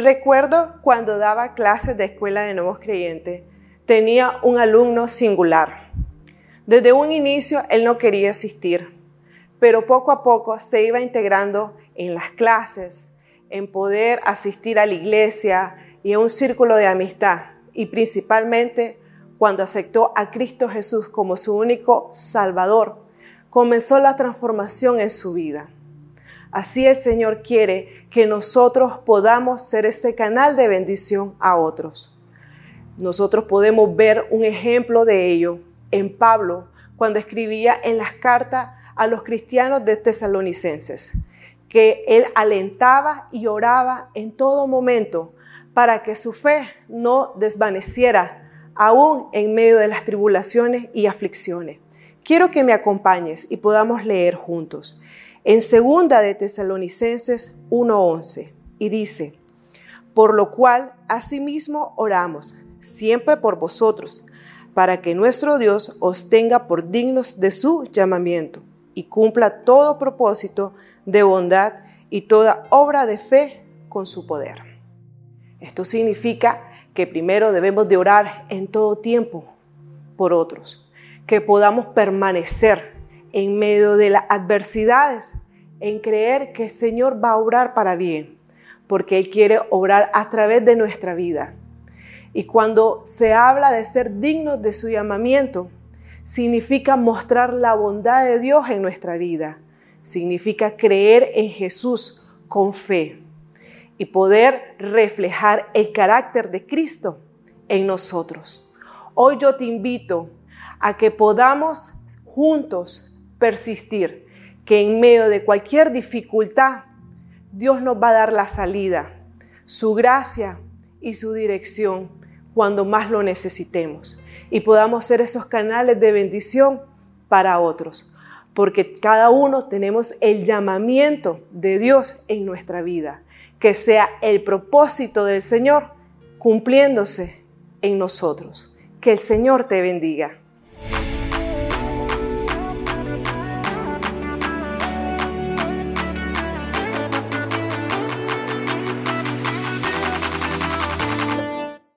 Recuerdo cuando daba clases de escuela de nuevos creyentes, tenía un alumno singular. Desde un inicio él no quería asistir, pero poco a poco se iba integrando en las clases, en poder asistir a la iglesia y a un círculo de amistad, y principalmente cuando aceptó a Cristo Jesús como su único Salvador, comenzó la transformación en su vida. Así el Señor quiere que nosotros podamos ser ese canal de bendición a otros. Nosotros podemos ver un ejemplo de ello en Pablo cuando escribía en las cartas a los cristianos de tesalonicenses, que él alentaba y oraba en todo momento para que su fe no desvaneciera aún en medio de las tribulaciones y aflicciones. Quiero que me acompañes y podamos leer juntos en segunda de Tesalonicenses 1:11 y dice, por lo cual asimismo oramos siempre por vosotros, para que nuestro Dios os tenga por dignos de su llamamiento y cumpla todo propósito de bondad y toda obra de fe con su poder. Esto significa que primero debemos de orar en todo tiempo por otros, que podamos permanecer en medio de las adversidades, en creer que el Señor va a obrar para bien, porque Él quiere obrar a través de nuestra vida. Y cuando se habla de ser dignos de su llamamiento, significa mostrar la bondad de Dios en nuestra vida, significa creer en Jesús con fe y poder reflejar el carácter de Cristo en nosotros. Hoy yo te invito a que podamos juntos persistir, que en medio de cualquier dificultad, Dios nos va a dar la salida, su gracia y su dirección cuando más lo necesitemos y podamos ser esos canales de bendición para otros, porque cada uno tenemos el llamamiento de Dios en nuestra vida, que sea el propósito del Señor cumpliéndose en nosotros. Que el Señor te bendiga.